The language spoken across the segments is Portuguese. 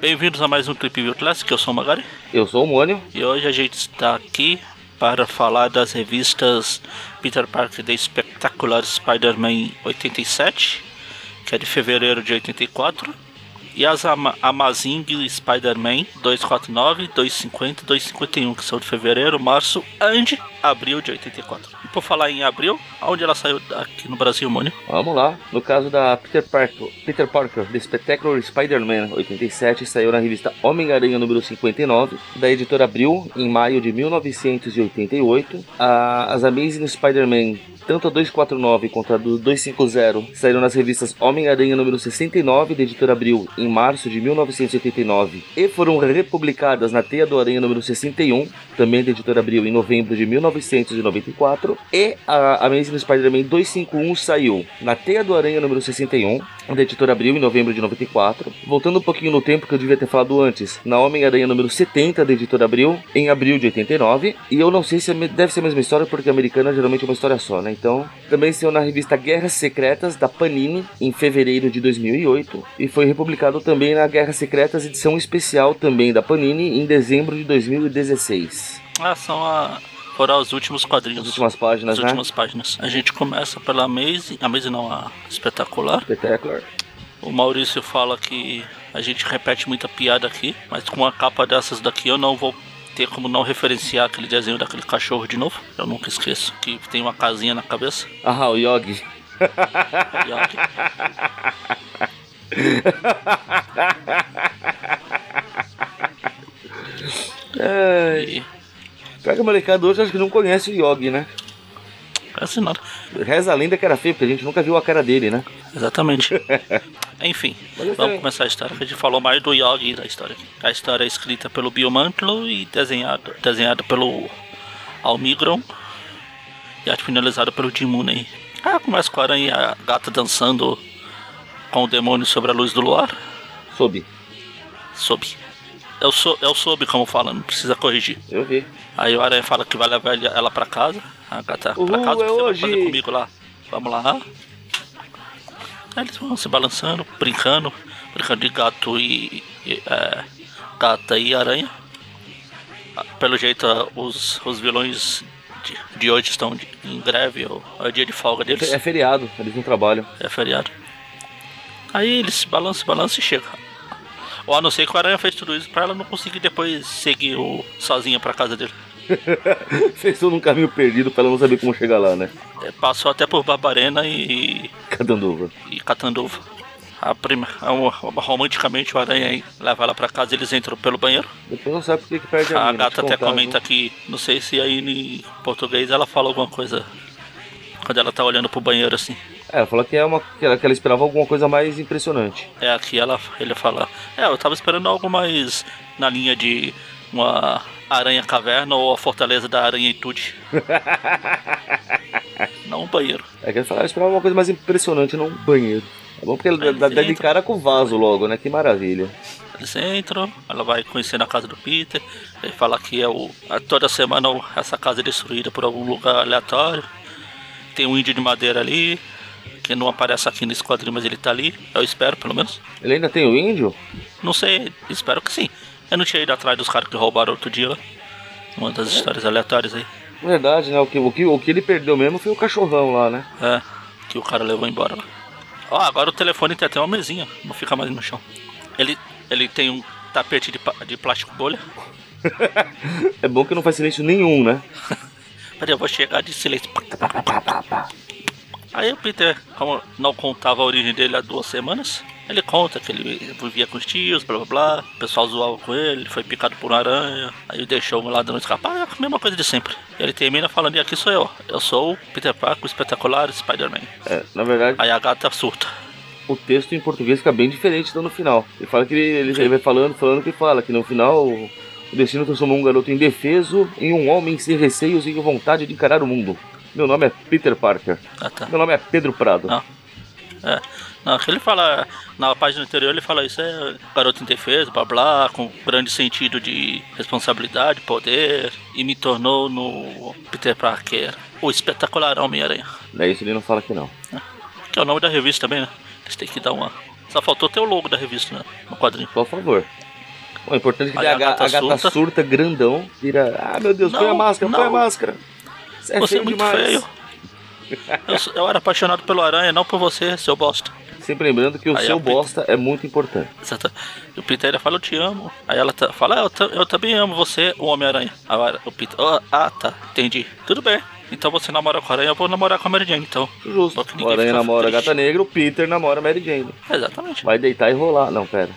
Bem-vindos a mais um Trip View Classic, eu sou o Magari. Eu sou o Mônio. E hoje a gente está aqui para falar das revistas Peter Parker The Spectacular Spider-Man 87, que é de fevereiro de 84, e as Ama Amazing Spider-Man 249, 250 251, que são de fevereiro, março e abril de 84. Por falar em abril, onde ela saiu aqui no Brasil, Mônio? Vamos lá. No caso da Peter Parker, Peter Parker The Spectacular Spider-Man 87, saiu na revista Homem-Aranha número 59, da editora Abril, em maio de 1988. A, as Amazing Spider-Man tanto a 249 quanto a 250 saíram nas revistas Homem-Aranha número 69 da editora Abril em março de 1989 e foram republicadas na Teia do Aranha número 61, também da editora Abril em novembro de 1994, e a Amazing Spider-Man 251 saiu na Teia do Aranha número 61 da editora Abril em novembro de 94. Voltando um pouquinho no tempo que eu devia ter falado antes, na Homem-Aranha número 70 da editora Abril em abril de 89, e eu não sei se é deve ser a mesma história porque a americana geralmente é uma história só, né? Então, também saiu na revista Guerras Secretas da Panini em fevereiro de 2008 e foi republicado também na Guerras Secretas edição especial também da Panini em dezembro de 2016. Ah, são a foram os últimos quadrinhos. As últimas páginas, As né? últimas páginas. A gente começa pela Maze, a Maze não, a Espetacular. Espetacular. O Maurício fala que a gente repete muita piada aqui, mas com uma capa dessas daqui eu não vou ter como não referenciar aquele desenho daquele cachorro de novo. Eu nunca esqueço. Que tem uma casinha na cabeça. Ah, o Yogi. O Yogi. É. Pior que a molecada hoje acho que não conhece o Yogi, né? Parece nada. Reza a lenda que era feio, porque a gente nunca viu a cara dele, né? Exatamente. Enfim, vamos começar a história, que a gente falou mais do Yogi da história. A história é escrita pelo Bill Mantlo e desenhada, desenhada pelo Almigron e arte finalizada pelo Jim Mooney. Ah, começa com a aranha e a gata dançando com o demônio sobre a luz do luar. Soube. Soube. Eu, sou, eu soube como fala, não precisa corrigir. Eu vi. Aí o aranha fala que vai levar ela pra casa. A gata Uhul, pra casa, o que é você hoje. vai fazer comigo lá? Vamos lá. Aí eles vão se balançando, brincando, brincando de gato e. e, é, gata e aranha. Ah, Pelo jeito, ah, os, os vilões de, de hoje estão de- em greve, ou é o dia de folga deles. É feriado, eles não trabalham. É feriado. Aí eles se balançam, se balançam e chegam. Ou a não ser que o Aranha fez tudo isso pra ela não conseguir depois seguir o, sozinha pra casa dele. Fez todo um caminho perdido pra ela não saber como chegar lá, né? É, passou até por Barbarena e, Catanduva. e Catanduva. A prima, a- a- romanticamente o Aranha aí leva ela pra casa eles entram pelo banheiro. Depois não sabe por que perde a, A mina, gata até contar, comenta viu? que, não sei se aí em português ela fala alguma coisa. Quando ela tá olhando pro banheiro assim. É, ela falou que, é uma, que, ela, que ela esperava alguma coisa mais impressionante. É aqui ela, ele fala. É, eu tava esperando algo mais na linha de uma aranha caverna ou a fortaleza da aranhitude. Não um banheiro. É que ela falou, ela esperava uma coisa mais impressionante, não um banheiro. É bom porque Aí dá, dá de cara com o vaso logo, né? Que maravilha. Eles entram, ela vai conhecer a casa do Peter, ele fala que é o. a- Toda semana essa casa é destruída por algum lugar aleatório. Tem um índio de madeira ali, que não aparece aqui nesse quadrinho, mas ele tá ali. Eu espero, pelo menos. Ele ainda tem o índio? Não sei, espero que sim. Eu não tinha ido atrás dos caras que roubaram outro dia lá. Uma das histórias aleatórias aí. Verdade, né? O que, o, que, o que ele perdeu mesmo foi o cachorrão lá, né? É, que o cara levou embora lá. Ó, agora o telefone tem até uma mesinha, não fica mais no chão. Ele, ele tem um tapete de, de plástico bolha. É bom que não faz silêncio nenhum, né? Peraí, eu vou chegar de silêncio. Aí o Peter, como não contava a origem dele há duas semanas, ele conta que ele vivia com os tios, blá blá blá. O pessoal zoava com ele, ele foi picado por uma aranha, aí deixou um ladrão escapar, é a mesma coisa de sempre. Ele termina falando, e aqui sou eu, eu sou o Peter Parker, o espetacular Spider-Man. É, na verdade, Aí a gata surta. o texto em português fica bem diferente do no final. Ele fala que ele, ele, vai falando, falando que fala que no final o o destino transformou um garoto indefeso em um homem sem receios e vontade de encarar o mundo. Meu nome é Peter Parker. Ah, tá. Meu nome é Pedro Prado. Não. É. Não, ele fala. Na página anterior ele fala isso é garoto indefeso, blá blá, com grande sentido de responsabilidade, poder, e me tornou no Peter Parker, o espetacular Homem-Aranha. É isso ele não fala que não. Que é o nome da revista também, né? Eles têm que dar uma. Só faltou ter o logo da revista, né? No quadrinho. Por favor. O importante é que a, a ga- gata a gata surta. surta grandão, vira. Ah, meu Deus, põe a Não, máscara, põe a não. máscara. Você é você é muito demais. feio. Eu, eu era apaixonado pelo Aranha, não por você, seu bosta. Sempre lembrando que o Aí seu bosta é muito importante. Exato. E o Peter ainda fala, eu te amo. Aí ela tá- fala, "Ah, eu, ta- eu também amo você, o Homem-Aranha. Agora o Peter, "Ah, ah, tá, entendi. Tudo bem. Então você namora com a Aranha, eu vou namorar com a Mary Jane, então. Justo. O Aranha namora a gata negra, o Peter namora a Mary Jane. Exatamente. Vai deitar e rolar. Não, pera.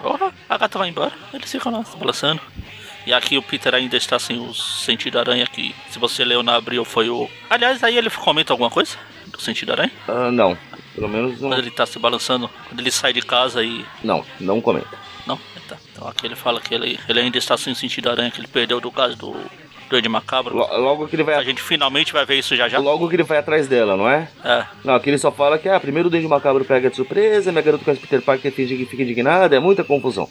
Porra, a gata vai embora, eles ficam lá se balançando. E aqui o Peter ainda está sem o sentido aranha que, se você leu na abril, foi o. Aliás, aí ele comenta alguma coisa do sentido aranha? Ah, não. Pelo menos não. Quando ele tá se balançando, quando ele sai de casa e. Não, não comenta. Não, tá. Então aqui ele fala que ele, ele ainda está sem o sentido aranha, que ele perdeu do gás do, do Ed Macabro. Lo- Logo que ele A vai. gente finalmente vai ver isso já já. Logo que ele vai atrás dela, não é? É, Não, aqui ele só fala que, ah, primeiro o Dente Macabro pega de surpresa, minha garota conhece Peter Parker finge que fica indignada, é muita confusão.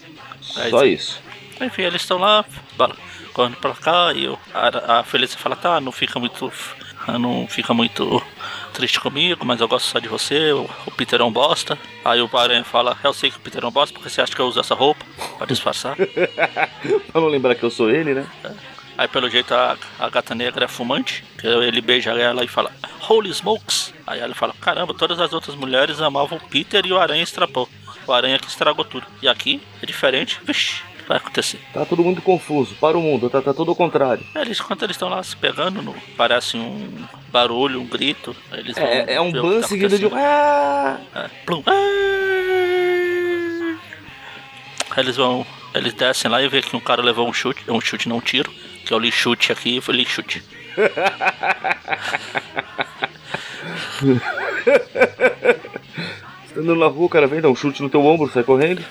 É Só isso. isso. Enfim, eles estão lá, bala, correndo pra cá e eu, a, a Felícia fala, tá, não fica muito. Não fica muito triste comigo, mas eu gosto só de você, o, o Peter é um bosta. Aí o Aranha fala, eu sei que o Peter é um bosta, porque você acha que eu uso essa roupa pra disfarçar. pra não lembrar que eu sou ele, né? Aí pelo jeito a, a gata negra é fumante, que ele beija ela e fala, Holy smokes! Aí ela fala, caramba, todas as outras mulheres amavam o Peter e o Aranha estrapou. O Aranha que estragou tudo. E aqui é diferente, vixi, vai acontecer. Tá todo mundo confuso, para o mundo, tá, tá tudo ao contrário. Eles, enquanto eles estão lá se pegando, no, parece um barulho, um grito. Eles É, é um o ban tá seguido de um. Ah! É, plum. Aí Eles vão. Eles descem lá e vê que um cara levou um chute. Um chute, não um tiro. Que eu li chute aqui e foi li chute. Você tá andando na rua, o cara vem, dá um chute no teu ombro, sai correndo.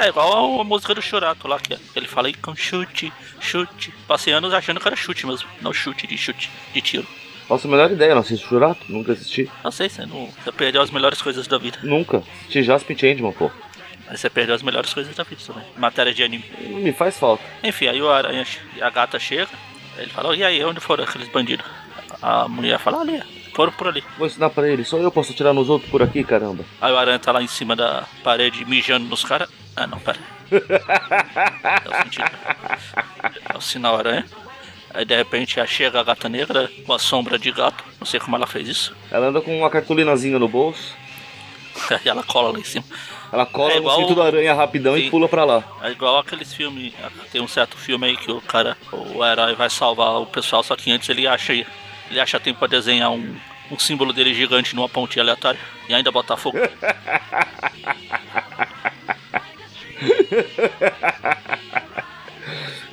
É igual a música do Churato lá, que é. Ele fala aí com chute, chute. Passei anos achando que era chute mesmo. Não chute de chute, de tiro. Faço a menor ideia, não assisto Churato, nunca assisti. Não sei, você, não, você perdeu as melhores coisas da vida. Nunca. Assisti Jasper Changeman, pô. Aí você perdeu as melhores coisas da vida também. Matéria de anime. Me faz falta. Enfim, aí o aranha, a gata chega, ele fala, e aí, onde foram aqueles bandidos? A mulher fala, ali, foram por ali. Vou ensinar pra ele, só eu posso atirar nos outros por aqui, caramba. Aí o aranha tá lá em cima da parede mijando nos caras. Ah não, pera. É o sentido. É o sinal aranha. Aí de repente chega a gata negra com a sombra de gato. Não sei como ela fez isso. Ela anda com uma cartolinazinha no bolso, Aí ela cola lá em cima. ela cola É igual- no cinto da aranha rapidão e Sim. pula pra lá. É igual aqueles filmes. Tem um certo filme aí que o cara, o herói vai salvar o pessoal, só que antes ele acha, ele acha tempo pra desenhar um, um símbolo dele gigante numa pontinha aleatória e ainda botar fogo.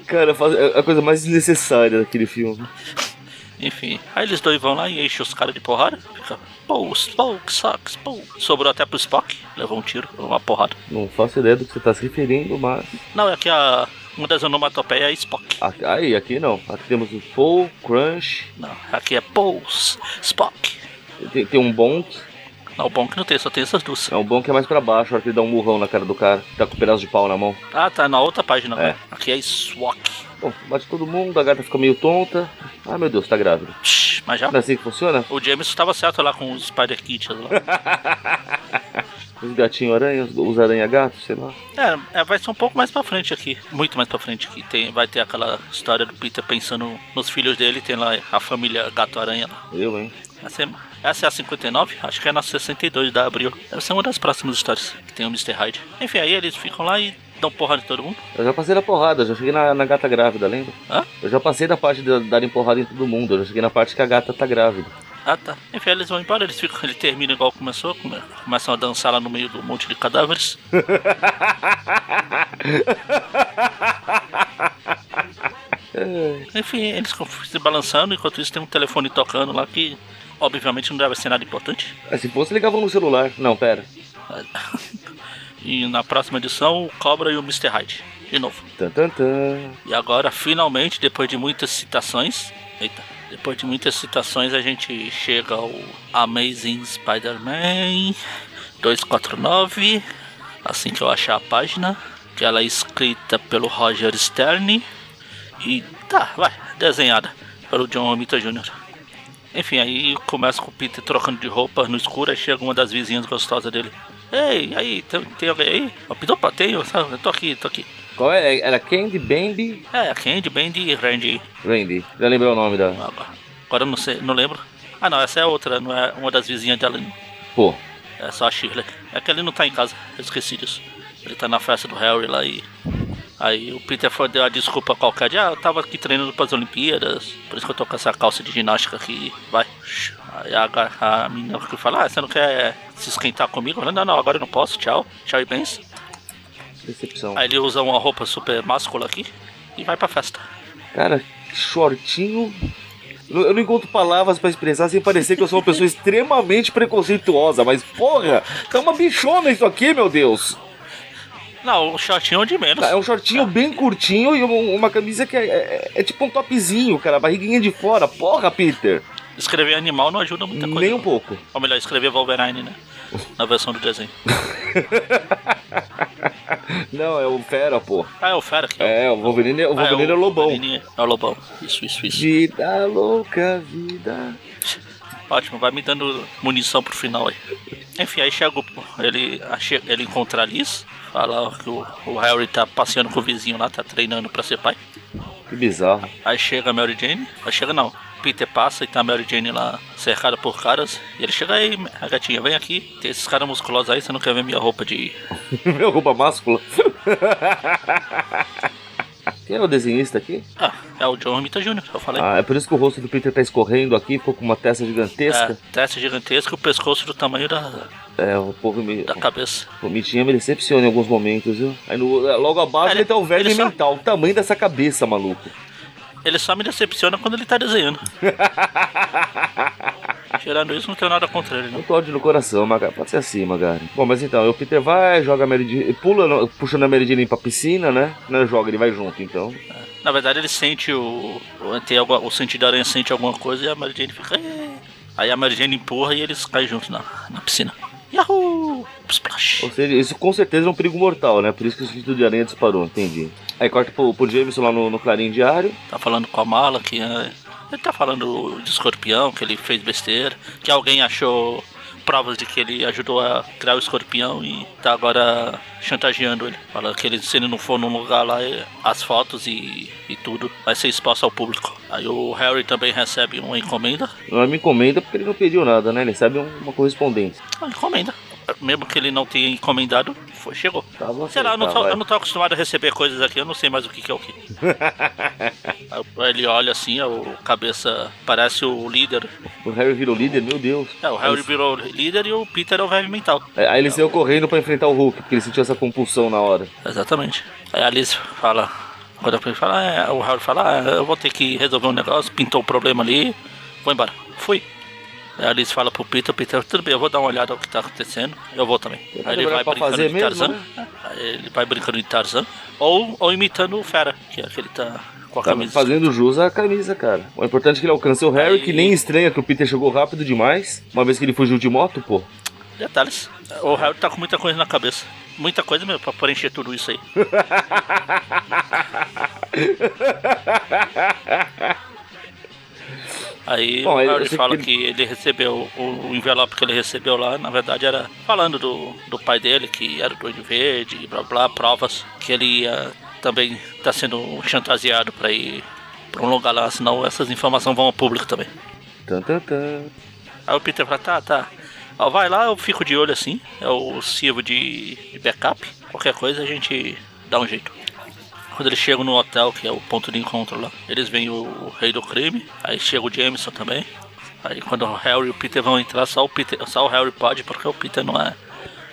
Cara, é a coisa mais desnecessária daquele filme. Enfim, aí eles dois vão lá e enchem os caras de porrada. Fica, pô, Spock, sucks, pô. Sobrou até pro Spock, levou um tiro, uma porrada. Não faço ideia do que você tá se referindo, mas. Não, é que a. Uma das onomatopeias é Spock. Aí, aqui não. Aqui temos o Paul, Crunch, Não, aqui é Pô, Spock. tem, tem um Bonk. Não, bom que não tem, só tem essas duas. É um Bonk é mais pra baixo, a hora que ele dá um murrão na cara do cara. Tá com um pedaço de pau na mão. Ah, tá na outra página. É. Aqui é Swok. Bom, bate todo mundo, a gata fica meio tonta. Ah, meu Deus, tá grávida. Mas já. Não é assim que funciona? O James estava certo lá com os Spider Kits lá. Os gatinhos aranhas, os aranha-gatos, sei lá. É, é, vai ser um pouco mais pra frente aqui. Muito mais pra frente aqui. Tem, vai ter aquela história do Peter pensando nos filhos dele. Tem lá a família Gato-Aranha lá. Eu, hein? Essa é, essa é a 59? Acho que é na 62 da Abril. Deve ser uma das próximas histórias que tem o Mr. Hyde. Enfim, aí eles ficam lá e dão porrada em todo mundo. Eu já passei da porrada, já cheguei na, na gata grávida, lembra? Hã? Eu já passei da parte de darem porrada em todo mundo, eu já cheguei na parte que a gata tá grávida. Ah, tá. Enfim, eles vão embora, eles ficam, ele termina igual começou, come- começam a dançar lá no meio do monte de cadáveres. Enfim, eles ficam se balançando, enquanto isso tem um telefone tocando lá que obviamente não deve ser nada importante. É, se fosse, ligavam no celular. Não, pera. E na próxima edição, o Cobra e o Mr. Hyde. De novo. Tan, tan, tan. E agora, finalmente, depois de muitas citações. Eita. Depois de muitas citações, a gente chega ao Amazing Spider-Man 249. Assim que eu achar a página, que ela é escrita pelo Roger Stern e tá, vai, desenhada pelo John Romita Jr. Enfim, aí começa com o Peter trocando de roupa no escuro, aí chega uma das vizinhas gostosas dele. Ei, aí, tem, tem alguém aí? Opa, tenho, eu tô aqui, tô aqui. Qual é? Era Candy, Bambi? É, Candy, Bandy e Randy. Randy. Já lembrou o nome da. Agora eu não sei, não lembro. Ah não, essa é outra, não é uma das vizinhas dela. Pô. É só a Shirley. É que ele não tá em casa, eu esqueci disso. Ele tá na festa do Harry lá e. Aí o Peter foi deu a desculpa qualquer dia, ah, eu tava aqui treinando para as Olimpíadas, por isso que eu tô com essa calça de ginástica aqui, vai. Aí a, a menina que fala, ah, você não quer se esquentar comigo? Não, não, agora eu não posso, tchau, tchau e bens. Decepção. Aí ele usa uma roupa super máscula aqui e vai pra festa. Cara, shortinho. Eu não encontro palavras para expressar sem parecer que eu sou uma pessoa extremamente preconceituosa, mas porra, é uma bichona isso aqui, meu Deus. Não, um shortinho de menos. É um shortinho bem curtinho e uma camisa que é, é, é, tipo um topzinho, cara, barriguinha de fora. Porra, Peter. Escrever animal não ajuda muita coisa. Nem um pouco. Ou melhor, escrever Wolverine, né? Na versão do desenho. não, é o Fera, pô. Ah, é o Fera que é. É, o Wolverine, o Wolverine ah, é, o, é o Lobão. Wolverine é o Lobão. Isso, isso, isso. Vida louca, vida. Ótimo, vai me dando munição pro final aí. Enfim, aí chega ele, ele encontra a Liz, fala que o, o Harry tá passeando com o vizinho lá, tá treinando pra ser pai. Que bizarro. Aí chega a Mary Jane, aí chega não, Peter passa e tá a Mary Jane lá cercada por caras. E ele chega aí, a gatinha, vem aqui. Tem esses caras musculosos aí, você não quer ver minha roupa de. minha roupa máscula? Quem é o desenhista aqui? Ah, é o John Romita Jr., eu falei. Ah, é por isso que o rosto do Peter tá escorrendo aqui, ficou com uma testa gigantesca. É, testa gigantesca e o pescoço do tamanho da. É, o povo me. Da cabeça. O Mitinha me decepciona em alguns momentos, viu? Aí no, é, logo abaixo ele, ele tá o verme mental, só... o tamanho dessa cabeça, maluco. Ele só me decepciona quando ele tá desenhando. Tirando isso, não tenho nada contra ele, não. Muito ódio no coração, Magari. Pode ser assim, Magari. Bom, mas então, o Peter vai, joga a Mary Jane, pula, puxando a Mary Jane pra piscina, né? Não joga, ele vai junto, então. É. Na verdade, ele sente o. Tem alguma, o sentido da aranha sente alguma coisa e a Mary Jane fica. Aí a Mary Jane empurra e eles caem juntos na, na piscina. Yahoo! Splash! Ou seja, isso com certeza é um perigo mortal, né? Por isso que o sentido de aranha disparou, entendi. Aí corta pro, pro Jameson lá no, no Clarim Diário. Tá falando com a mala que. É... Ele tá falando de escorpião, que ele fez besteira, que alguém achou provas de que ele ajudou a criar o escorpião e tá agora chantageando ele. Fala que ele, se ele não for num lugar lá, as fotos e, e tudo vai ser exposto ao público. Aí o Harry também recebe uma encomenda. Não é uma encomenda porque ele não pediu nada, né? Ele recebe uma correspondência. Uma encomenda mesmo que ele não tenha encomendado, foi, chegou. Tá Sei lá, eu não, tô, eu não tô acostumado a receber coisas aqui, eu não sei mais o que, que é o que. ele olha assim, o cabeça parece o líder. O Harry virou líder, meu Deus. É, o Harry virou líder e o Peter é o velho mental. É, aí ele saiu correndo pra enfrentar o Hulk, porque ele sentiu essa compulsão na hora. Exatamente. Aí a Alice fala, quando ele fala, é, o Harry fala, ah, eu vou ter que resolver um negócio, pintou o um problema ali, vou embora. Fui. A Alice fala pro Peter, Peter, tudo bem, eu vou dar uma olhada no que tá acontecendo, eu vou também. Aí ele vai brincando de mesmo, Tarzan, né? ele vai brincando de Tarzan, ou, ou imitando o Fera, que é aquele tá com a tá camisa. fazendo jus à camisa, cara. O importante é que ele alcance o Harry, Aí... que nem estranha que o Peter chegou rápido demais, uma vez que ele fugiu de moto, pô. Detalhes, o Harry tá com muita coisa na cabeça. Muita coisa mesmo pra preencher tudo isso aí. Aí Bom, o Harry fala que... que... ele recebeu o, envelope que ele recebeu lá, na verdade era falando do, do pai dele, que era do Duende Verde, e blá blá, provas que ele ia também tá sendo chantageado para ir para um lugar lá, senão essas informações vão ao público também. Tum, tum, tum. Aí o Peter fala, tá, tá. Ó, vai lá, eu fico de olho assim, eu sirvo de, de backup, qualquer coisa a gente dá um jeito. Quando eles chegam no hotel, que é o ponto de encontro lá, eles veem o, o rei do crime. Aí chega o Jameson também. Aí quando o Harry e o Peter vão entrar, só o, Peter, só o Harry pode, porque o Peter não é.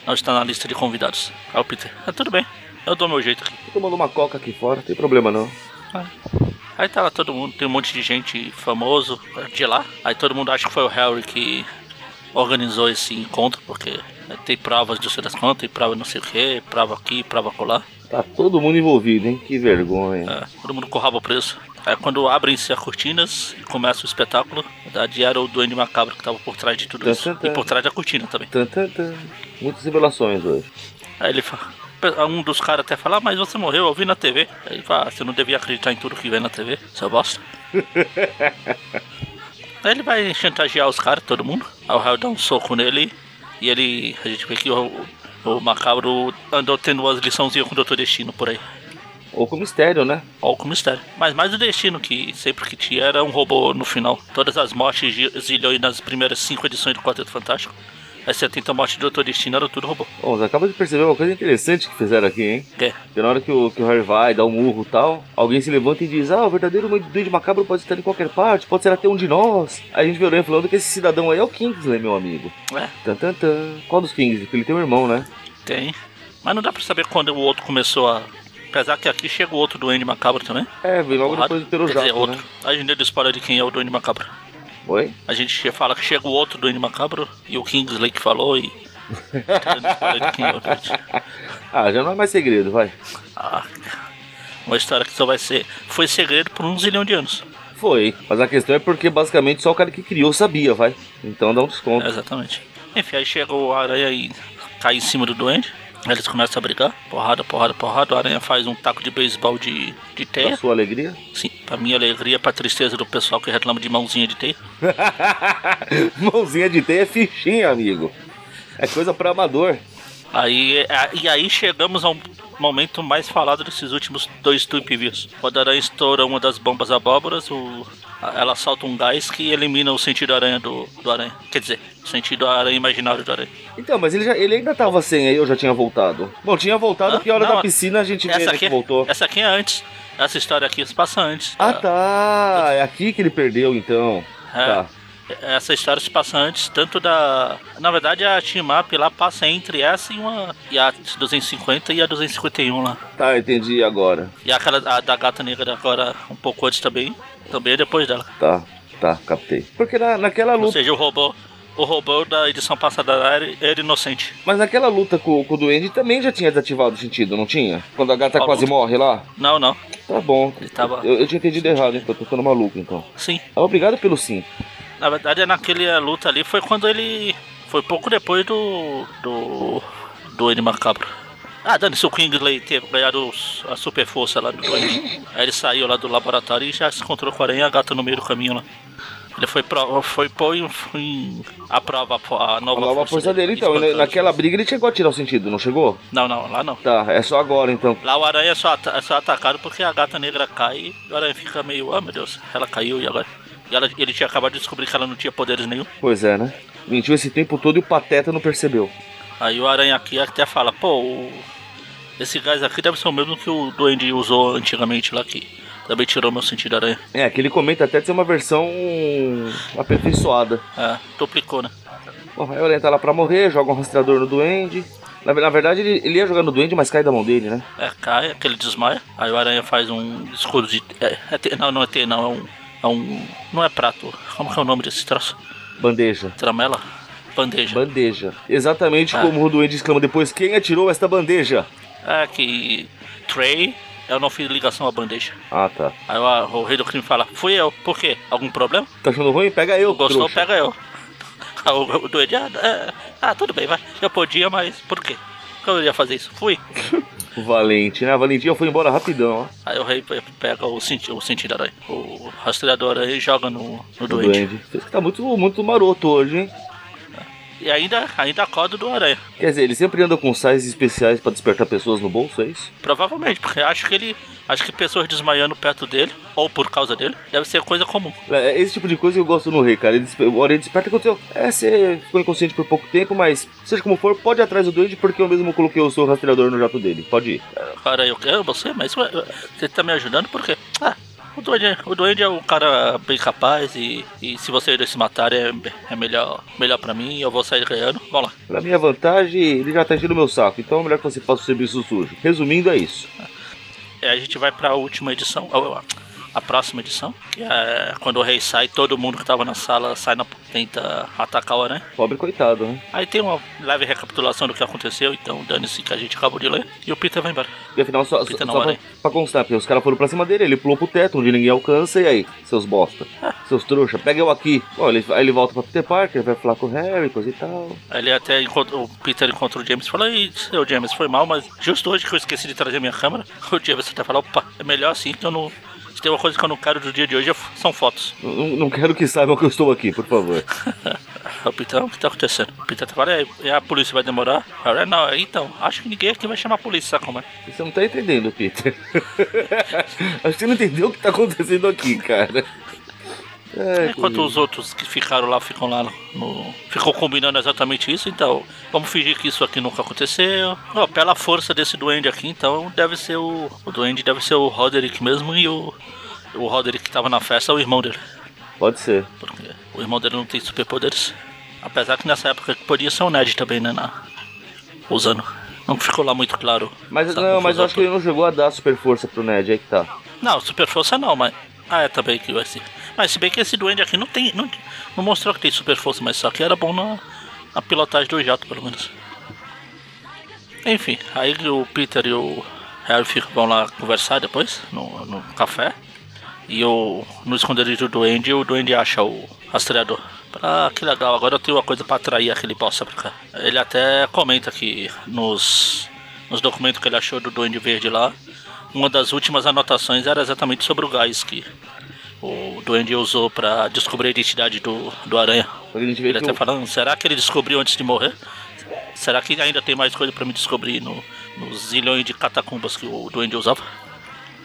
Não está na lista de convidados. Aí o Peter, ah, tudo bem, eu dou meu jeito aqui. Tomando uma coca aqui fora, não tem problema não. Aí, aí tá lá todo mundo, tem um monte de gente famoso de lá. Aí todo mundo acha que foi o Harry que organizou esse encontro, porque tem provas de sei das contas, tem prova não sei o que, prova aqui, prova colar. Tá todo mundo envolvido, hein? Que vergonha. É, todo mundo com o rabo preso. Aí quando abrem-se as cortinas e começa o espetáculo, na verdade era o Duende Macabro que tava por trás de tudo isso. E por trás da cortina também. Muitas revelações hoje. Aí ele fala. Um dos caras até fala, ah, mas você morreu, eu vi na TV. Aí ele fala, ah, você não devia acreditar em tudo que vê na TV, seu bosta. Aí ele vai chantagear os caras, todo mundo. Aí o Raio dá um soco nele e ele. A gente vê que o, o macabro andou tendo umas liçãozinhas com o Doutor Destino por aí. Ou com mistério, né? Ou com mistério. Mas mais o destino, que sempre que tinha era um robô no final. Todas as mortes zilhões nas primeiras cinco edições do Quarteto Fantástico. As 70 mortes do Doutor Destino era tudo robô. Bom, você acaba de perceber uma coisa interessante que fizeram aqui, hein? É. Porque na hora que o, que o Harry vai, dá um murro e tal, alguém se levanta e diz: Ah, o verdadeiro Duende Macabro pode estar em qualquer parte, pode ser até um de nós. Aí a gente Aranha falando que esse cidadão aí é o Kingsley, meu amigo. É, Tan, tan, tan. Qual dos Kingsley? Porque ele tem um irmão, né? tem. Mas não dá pra saber quando o outro começou a. Apesar que aqui chega o outro Duende Macabro também. É, vem logo Porrada. depois do Pelo Quer dizer, Jato, outro. né? A gente spoiler de quem é o Duende Macabro. Oi? A gente fala que chega o outro Duende Macabro e o Kingsley que falou e. Ah, já não é mais segredo, vai. Ah, uma história que só vai ser. Foi segredo por um zilhão de anos. Foi. Mas a questão é porque basicamente só o cara que criou sabia, vai. Então dá um desconto. É, exatamente. Enfim, aí chega o Aranha e cai em cima do Duende. Eles começam a brigar. Porrada, porrada, porrada. O Aranha faz um taco de beisebol de, de Pra teia. sua alegria. Sim, pra minha alegria, pra tristeza do pessoal que reclama de mãozinha de teia. Mãozinha de teia é fichinha, amigo. É coisa pra amador. Aí, é- e aí chegamos ao momento mais falado desses últimos dois Views. Quando a aranha estoura uma das bombas abóboras, o, ela solta um gás que elimina o sentido aranha do, do aranha. Quer dizer, o sentido aranha imaginário do aranha. Então, mas ele, já, ele ainda tava sem aí, eu já tinha voltado. Bom, tinha voltado porque a hora Não, da piscina a gente vê Essa né, que voltou. essa aqui é antes. Essa história aqui se passa antes. Ah, tá. É aqui que ele perdeu, então. É. Tá. Essa história se passa antes, tanto da. Na verdade, a Team Up lá passa entre essa e uma. E a 250 e a 251 lá. Tá, entendi agora. E aquela a da gata negra agora um pouco antes também. Também é depois dela. Tá, tá, captei. Porque na, naquela Ou luta. seja, o robô. O robô da edição passada era, era inocente. Mas naquela luta com, com o Duende também já tinha desativado o sentido, não tinha? Quando a gata Qual quase luta? morre lá? Não, não. Tá bom. Ele tava- Eu, eu tinha entendido errado, então tô ficando maluco então. Sim. Ah, Obrigado pelo sim. Na verdade, é naquele a luta ali foi quando ele. Foi pouco depois do. do. do N Macabro. Ah, dane-se o Kingsley ter ganhado a super força lá do Duende. Aí ele saiu lá do laboratório e já se encontrou com a aranha e a gata no meio do caminho lá. Ele foi, pro, foi pôr em, a prova a A nova, nova força dele, então. Naquela briga ele chegou a tirar o sentido, não chegou? Não, não, lá não. Tá, é só agora então. Lá o aranha é só, é só atacado porque a gata negra cai e o aranha fica meio, ah meu Deus, ela caiu e agora. E ela- ele tinha acabado de descobrir que ela não tinha poderes nenhum. Pois é, né? Mentiu esse tempo todo e o Pateta não percebeu. Aí o aranha aqui até fala, pô, o- esse gás aqui deve ser o mesmo que o Duende usou antigamente lá que também tirou meu sentido aranha. É, que ele comenta até de ser uma versão aperfeiçoada. É, duplicou, né? Bom, aí o Aranha tá lá pra morrer, joga um rastreador no Duende. Na, na verdade, ele, ele ia jogar no Duende, mas cai da mão dele, né? É, cai, aquele desmaia. Aí o aranha faz um escudo de. É, é não, não é T, não, é um. É um. Não é prato. Como que é o nome desse troço? Bandeja. Tramela? Bandeja. Bandeja. Exatamente Ah. como o Duende exclama depois: Quem atirou esta bandeja? É que. Tray, eu não fiz ligação à bandeja. Ah, tá. Aí o, o rei do crime fala, fui eu, por quê? Algum problema? Tá achando ruim? Pega eu, Gostou, trouxa. pega eu. Aí o, o doente, ah, é, ah, tudo bem, vai. Eu podia, mas por quê? Por que eu ia fazer isso? Fui. Valente, né? Valentinha foi embora rapidão, ó. Aí o rei pe- pega o, senti o sentido aranha, o rastreador aí e joga no, no doente. Você tá muito, muito maroto hoje, hein? E ainda, ainda acorda do aranha. Quer dizer, ele sempre anda com sais especiais pra despertar pessoas no bolso, é isso? Provavelmente, porque acho que ele. Acho que pessoas desmaiando perto dele, ou por causa dele, deve ser coisa comum. É, esse tipo de coisa que eu gosto no rei, cara. Ele, o Aranha desperta quando eu. É, você ficou inconsciente por pouco tempo, mas seja como for, pode ir atrás do Duende porque eu mesmo coloquei o seu rastreador no jato dele. Pode ir. Cara, eu quero você, mas você tá me ajudando por quê? Ah, o Duende, o Duende é um cara bem capaz e, e se vocês dois se matarem é, é melhor, melhor pra mim eu vou sair ganhando. Vamos lá. Pra minha vantagem, ele já tá enchendo meu saco, então é melhor que você faça o serviço sujo. Resumindo, é isso. É, a gente vai pra última edição. A próxima edição. É quando o rei sai, todo mundo que tava na sala sai na, tenta atacar o aranha. Pobre coitado, né? Aí tem uma leve recapitulação do que aconteceu, então dane-se que a gente acabou de ler. E o Peter vai embora. E afinal, só, Peter só, não só pra, pra constar, porque os caras foram pra cima dele, ele pulou pro teto, onde ninguém alcança, e aí, seus bosta, Ah. seus trouxa, pega eu aqui. Bom, ele, aí ele volta pra Peter Parker, vai falar com o Harry, coisa e tal. Aí ele até encontra, o Peter encontra o James e fala: Ei, seu James, foi mal, mas justo hoje que eu esqueci de trazer minha câmera, o James até fala: opa, é melhor assim que eu não. Se tem uma coisa que eu não quero do dia de hoje é são fotos. Não, não quero que saibam que eu estou aqui, por favor. o Peter, o que tá acontecendo? O Peter tá falando: "E a polícia vai demorar? Harry, não, então, acho que ninguém aqui vai chamar a polícia, sabe como é? Você não tá entendendo, Peter. Acho que você não entendeu o que tá acontecendo aqui, cara. É, Enquanto os outros que ficaram lá ficam lá no. Ficou combinando exatamente isso, então vamos fingir que isso aqui nunca aconteceu. Ó, pela força desse duende aqui, então deve ser o. O duende deve ser o Roderick mesmo e o. O Roderick que tava na festa é o irmão dele. Pode ser. Porque o irmão dele não tem superpoderes. Apesar que nessa época podia ser o Ned também, né? Na, usando. Não ficou lá muito claro. Mas não, mas eu acho que ele não chegou a dar super força pro Ned, aí que tá. Não, super força não, mas. Ah, é também que vai ser. Mas se bem que esse duende aqui não tem. Não, não mostrou que tem super força, mas só que era bom na, na pilotagem do jato, pelo menos. Enfim, aí o Peter e o Harry ficam, vão lá conversar depois, no, no café. E o, no esconderijo do duende, o duende acha o rastreador. Ah, que legal, agora eu tenho uma coisa pra atrair aquele bosta pra cá. Ele até comenta que nos, nos documentos que ele achou do duende verde lá, uma das últimas anotações era exatamente sobre o gás que o duende usou pra descobrir a identidade do, do aranha. Ele que até o- falando, será que ele descobriu antes de morrer? Será que ainda tem mais coisa pra me descobrir no, nos zilhões de catacumbas que o duende usava?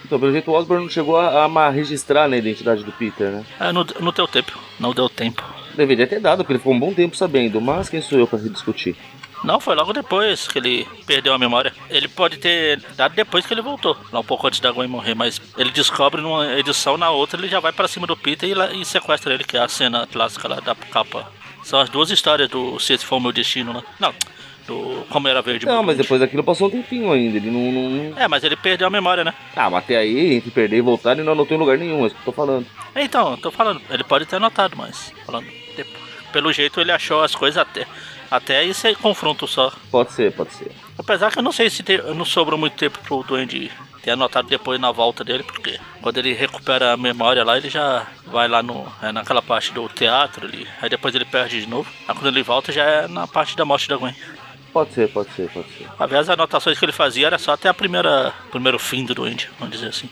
Então, pelo jeito, o Osborn não chegou a, a registrar né, a identidade do Peter, né? É, não, não deu tempo, não deu tempo. Deveria ter dado, porque ele ficou um bom tempo sabendo, mas quem sou eu pra discutir? Não, foi logo depois que ele perdeu a memória. Ele pode ter dado depois que ele voltou, lá um pouco antes da Gwen morrer, mas ele descobre numa edição, na outra ele já vai pra cima do Peter e, e sequestra ele, que é a cena clássica lá da capa. São as duas histórias do Se Esse For o Meu Destino, né? Não, do Como Era Verde. Não, mas depois daquilo passou um tempinho ainda, ele não... não... É, mas ele perdeu a memória, né? Ah, mas até aí, entre perder e voltar, ele não anotou em lugar nenhum, é isso que eu tô falando. Então, eu tô falando, ele pode ter anotado, mas falando, pelo jeito ele achou as coisas até, até esse confronto só. Pode ser, pode ser. Apesar que eu não sei se te- não sobrou muito tempo pro Duende ter anotado depois na volta dele, porque quando ele recupera a memória lá, ele já vai lá no, é, naquela parte do teatro ali, aí depois ele perde de novo. Aí quando ele volta já é na parte da morte da Gwen. Pode ser, pode ser, pode ser. Aliás, as anotações que ele fazia era só até a primeira primeiro fim do Duende, vamos dizer assim.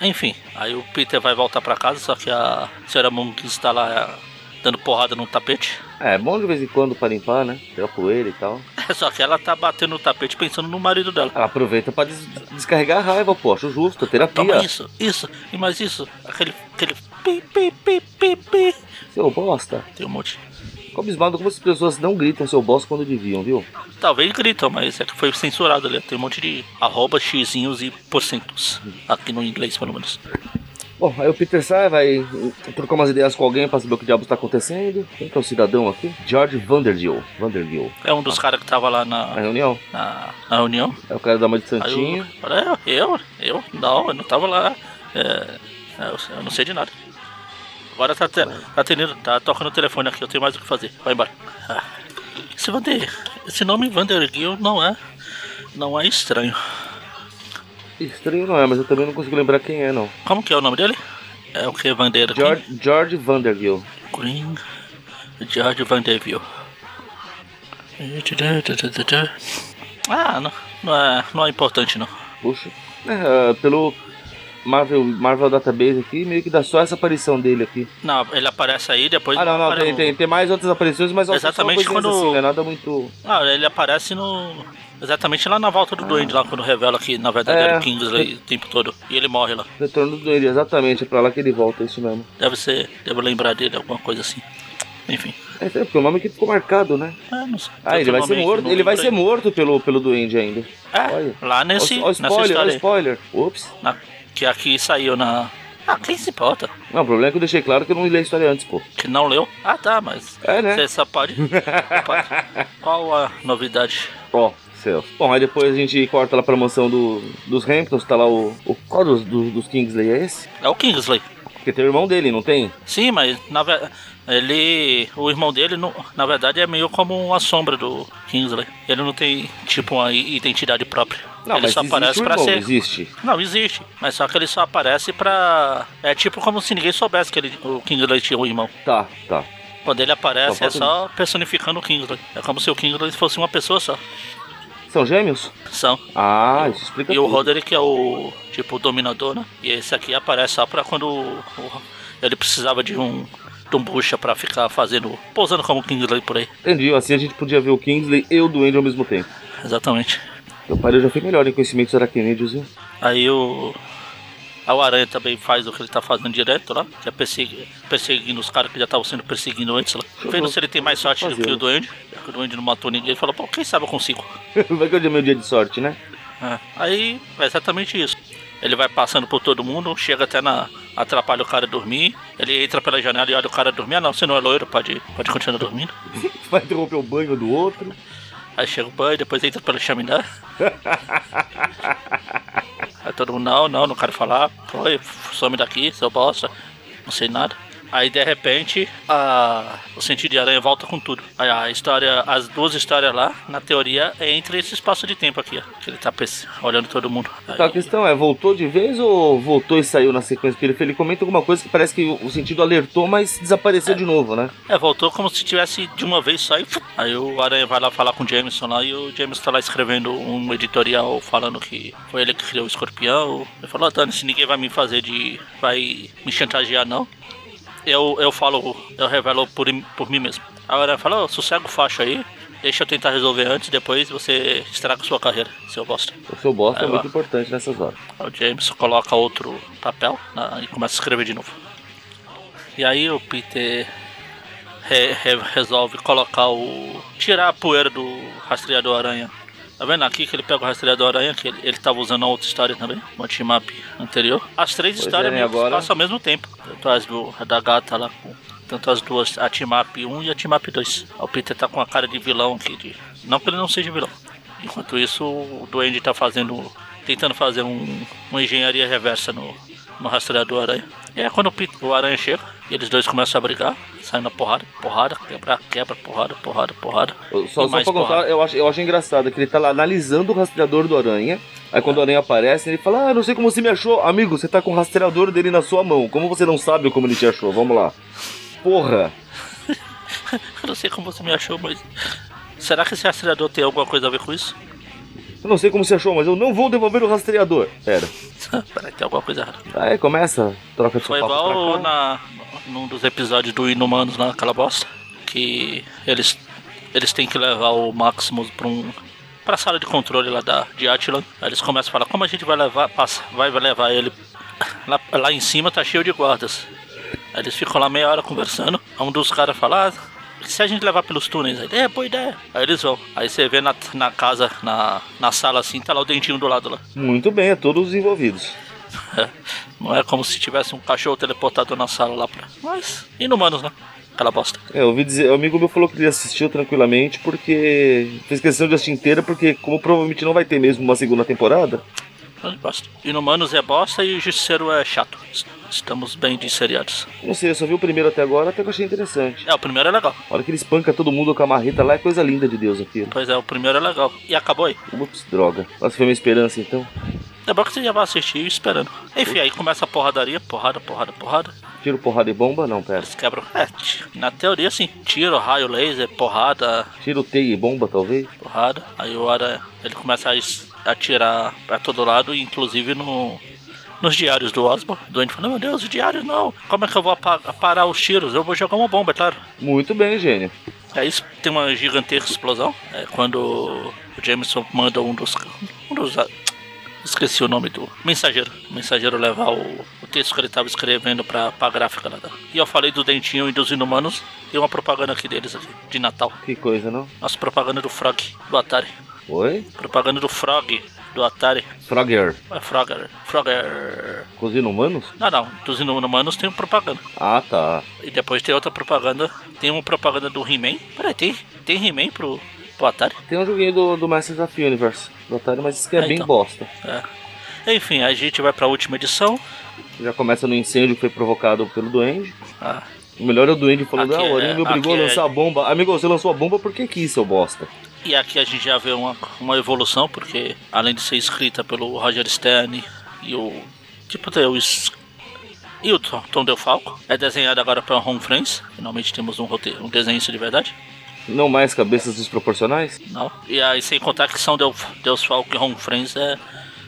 Enfim, aí o Peter vai voltar pra casa, só que a senhora Monk está lá é, dando porrada no tapete. É, é bom de vez em quando pra limpar, né? Tirar poeira e tal. Só que ela tá batendo no tapete pensando no marido dela. Ela aproveita pra des- descarregar a raiva, pô. Acho justo, terapia. Toma isso, isso, e mais isso. Aquele, aquele pi, pi, pi, pi, pi. Seu bosta. Tem um monte. Ficou abismado como as pessoas não gritam seu bosta quando deviam, viu? Talvez gritam, mas é que foi censurado ali. Tem um monte de arroba, xizinhos e porcentos. Aqui no inglês, pelo menos. Bom, aí o Peter sai, vai trocar umas ideias com alguém pra saber o que diabos tá acontecendo. Quem que é o cidadão aqui? George Vandergill. Vandergill. É um dos caras que tava lá Na na, reunião. na, na reunião. É o cara da mãe de Santinho. eu, "É, eu, eu, não, eu não tava lá. É, eu, eu não sei de nada. Agora tá, te- tá, tendo, tá tocando o telefone aqui, eu tenho mais o que fazer. Vai embora. Ah, esse Vander, esse nome Vandergill não é, não é estranho. Estranho não é, mas eu também não consigo lembrar quem é, não. Como que é o nome dele? É o que Vander George, George Vandergill. Green George Vanderbilt. Ah, não, não, é, não é importante não. Puxa. É, pelo Marvel, Marvel Database aqui, meio que dá só essa aparição dele aqui. Não, ele aparece aí depois. Ah, não, não, tem, tem, tem mais outras aparições, mas só Exatamente quando- assim, não é nada muito... Ah, ele aparece no. Exatamente lá na volta do Duende, lá quando revela que na verdade É. era o Kingsley o tempo todo. E ele morre lá. Retorno do Duende, exatamente, é pra lá que ele volta, é isso mesmo. Deve ser. Devo lembrar dele, alguma coisa assim. Enfim. É, é, porque o nome aqui ficou marcado, né? É, não sei. Ah, ele vai ser morto, ele vai ser morto pelo, pelo Duende ainda. É, Olha. lá nesse. Ó, ó, spoiler, ó, spoiler. Ups. Na- que aqui saiu na. Ah, quem se importa? Não, o problema é que eu deixei claro que eu não li a história antes, pô. Que não leu? Ah, tá, mas. É, né? Você só pode. só pode. Qual a novidade? Ó, Bom, aí depois a gente corta lá pra mansão do, dos Hamptons, tá lá o. o qual dos, dos, dos Kingsley é esse? É o Kingsley. Porque tem o irmão dele, não tem? Sim, mas na verdade. Ele. O irmão dele, na verdade, é meio como uma sombra do Kingsley. Ele não tem, tipo, uma identidade própria. Não, ele mas só aparece irmão, ser. existe. Não, existe. Mas só que ele só aparece pra. É tipo como se ninguém soubesse que ele, o Kingsley tinha um irmão. Tá, tá. Quando ele aparece, Só é só personificando o Kingsley. É como se o Kingsley fosse uma pessoa só. São gêmeos? São. Ah, isso explica E o tudo. Roderick é o tipo o dominador, né? E esse aqui aparece só pra quando o- o- ele precisava de um um bucha pra ficar fazendo, pousando como Kingsley por aí. Entendi, assim a gente podia ver o Kingsley e o Duende ao mesmo tempo. Exatamente. Meu pai já foi melhor em conhecimentos aracnídeos, viu? Aí o o Aranha também faz o que ele tá fazendo direto lá, que é persegui- perseguindo os caras que já estavam sendo perseguindo antes lá. Vendo se ele tem mais sorte do que o Duende. Já que o Duende não matou ninguém, ele falou, pô, quem sabe eu consigo. Vai que hoje é meu dia de sorte, né? É. Aí é exatamente isso. Ele vai passando por todo mundo, chega até na. atrapalha o cara dormir. Ele entra pela janela e olha o cara dormir. Ah não, você não é loiro, pode, pode continuar dormindo. Vai interromper o banho do outro. Aí chega o banho, depois entra pela chaminé. Aí todo mundo, não, não, não quero falar. Foi, some daqui, seu bosta. Não sei nada. Aí de repente a... o sentido de aranha volta com tudo. Aí a história, as duas histórias lá, na teoria, é entre esse espaço de tempo aqui, ó. Que ele tá olhando todo mundo. Aí- Então a questão é, voltou de vez ou voltou e saiu na sequência? Porque ele, comenta alguma coisa que parece que o sentido alertou, mas desapareceu de novo, né? É, voltou como se tivesse de uma vez só e... Aí o Aranha vai lá falar com o Jameson lá e o Jameson tá lá escrevendo um editorial falando que foi ele que criou o escorpião. Ele falou, Dani, se ninguém vai me fazer de... vai me chantagear não. Eu, eu falo, eu revelo por, por mim mesmo. Aranha fala, "Ô, sossega o facho aí, deixa eu tentar resolver antes, depois você estraga sua carreira, seu bosta. O seu bosta é Aí muito lá. importante nessas horas. O James coloca outro papel na- e começa a escrever de novo. E aí o Peter re- re- resolve colocar o. tirar a poeira do rastreador aranha. Tá vendo aqui que ele pega o rastreador aranha, que ele, ele tava usando a outra história também, uma team-up anterior. As três Pois histórias é, agora- passam ao mesmo tempo. Tanto as do, da gata lá. Tanto as duas, a Team-Up 1 e a Team-Up 2. O Peter tá com a cara de vilão aqui. De, não que ele não seja vilão. Enquanto isso, o Duende tá fazendo. tentando fazer um, uma engenharia reversa no, no rastreador aranha. E é quando o, aranha chega, e eles dois começam a brigar, saem na porrada, porrada, quebra, quebra, porrada, porrada, porrada. Só, só pra contar, eu acho, eu acho engraçado que ele tá lá analisando o rastreador do aranha. Aí quando o aranha aparece, ele fala: Ah, não sei como você me achou. Amigo, você tá com o rastreador dele na sua mão. Como você não sabe como ele te achou? Vamos lá. Porra! Eu não sei como você me achou, mas. Será que esse rastreador tem alguma coisa a ver com isso? Eu não sei como você achou, mas eu não vou devolver o rastreador. Pera. Peraí, tem alguma coisa errada. Aí começa, troca de Foi igual na, num dos episódios do Inumanos lá, aquela bosta. Que eles, eles têm que levar o Maximus pra um. pra sala de controle lá da, de Atlan. Aí eles começam a falar, como a gente vai levar. Passa, vai, levar ele. Lá, lá em cima tá cheio de guardas. Aí eles ficam lá meia hora conversando. Um dos caras fala, ah, se a gente levar pelos túneis, aí, é, boa ideia. Aí eles vão. Aí você vê na, na casa, na, na sala assim, tá lá o dentinho do lado lá. Muito bem, a todos os envolvidos. É, Não é como se tivesse um cachorro teleportado na sala lá pra. Mas. Inumanos, né? Aquela bosta. É, eu ouvi dizer, o amigo meu falou que ele assistiu tranquilamente porque fez questão de assistir inteira, porque como provavelmente não vai ter mesmo uma segunda temporada, Mas bosta. Inumanos é bosta e o Justiceiro é chato. Es- Estamos bem de seriados. não sei, eu só vi o primeiro até agora, até que eu achei interessante. É, o primeiro é legal. A hora que ele espanca todo mundo com a marreta lá é coisa linda de Deus aquilo. Pois é, o primeiro é legal. E acabou aí. Ups, droga. Nossa, foi minha esperança então. É bom que você já vai assistir esperando. Enfim, aí começa a porradaria, porrada, porrada, porrada. Tiro, porrada e bomba? Não, pera. Eles quebram. É, na teoria sim. Tiro, raio, laser, porrada, Tiro, teia e bomba, talvez? porrada. Aí o Ara, ele começa a es- atirar pra todo lado, inclusive no, nos diários do Osborn. O doente fala, meu Deus, os diários não. Como é que eu vou parar os tiros? Eu vou jogar uma bomba, é claro. Muito bem, gênio. É isso, tem uma gigantesca explosão. É quando o Jameson manda um dos. Um dos esqueci o nome do mensageiro. O mensageiro levar o, o texto que ele estava escrevendo pra, pra gráfica lá. E eu falei do Dentinho e dos Inumanos. Tem uma propaganda aqui deles aqui, de Natal. Que coisa, não? Nossa, propaganda do Frog, do Atari. Oi? Propaganda do Frog, do Atari. Frogger. É Frogger. Frogger. Cozinha humanos? Não, não. Dos Inumanos tem propaganda. Ah, tá. E depois tem outra propaganda. Tem uma propaganda do He-Man. Peraí, tem, tem He-Man pro. pro Atari. Tem um joguinho do, do Masters of Universe do Atari, mas isso que é, É, bem então. bosta. É. Enfim, a gente vai pra última edição. Já começa no incêndio que foi provocado pelo Duende. Ah, O melhor é o Duende falando, Aqui ah, o é- Aranha me obrigou a aqui é- lançar a bomba. Amigo, você lançou a bomba porque quis, seu bosta. E aqui a gente já vê uma, uma evolução, porque além de ser escrita pelo Roger Stern e o. Tipo, o. E o Tom, Tom Delfalco. É desenhado agora pela Home Friends. Finalmente temos um, roteiro, um desenho de verdade. Não mais cabeças desproporcionais? Não. E aí, sem contar que são Del, Deus Falco e Home Friends é,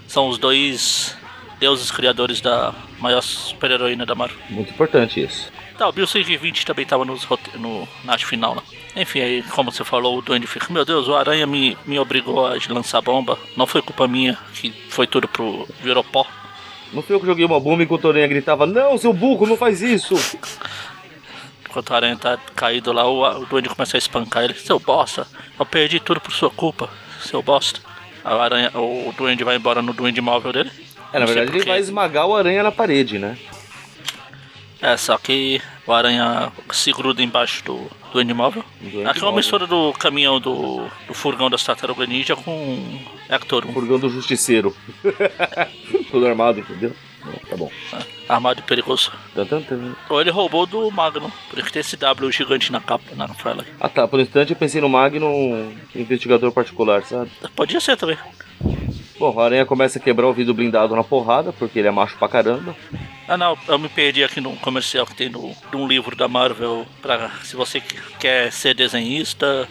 são os dois deuses criadores da maior super-heroína da Marvel. Muito importante isso. Tá, o Bill 120 também tava nos no, na arte final, né? Enfim, aí, como você falou, o Duende fica, meu Deus, o Aranha me, me obrigou a lançar bomba. Não foi culpa minha, que foi tudo pro virou pó. Não fui eu que joguei uma bomba enquanto o Aranha gritava, não, seu burro, não faz isso! Enquanto o Aranha tá caído lá, o, o Duende começa a espancar ele. Seu bosta, eu perdi tudo por sua culpa, seu bosta. O, aranha, o Duende vai embora no Duende móvel dele. É, na verdade ele vai esmagar o Aranha na parede, né? É, só que o Aranha se gruda embaixo do, do animóvel. Do Aqui é uma mistura do caminhão do, do furgão das Tartaruga Ninja com Hector 1. Furgão do Justiceiro. Todo armado, entendeu? Tá bom. Armado e perigoso. Ou ele roubou do Magnum, por isso que tem esse W gigante na capa, na fala. Ah tá, por um instante eu pensei no Magnum investigador particular, sabe? Podia ser também. Bom, o Aranha começa a quebrar o vidro blindado na porrada, porque ele é macho pra caramba. Ah não, eu me perdi aqui no comercial que tem no, de um livro da Marvel pra se você quer ser desenhista,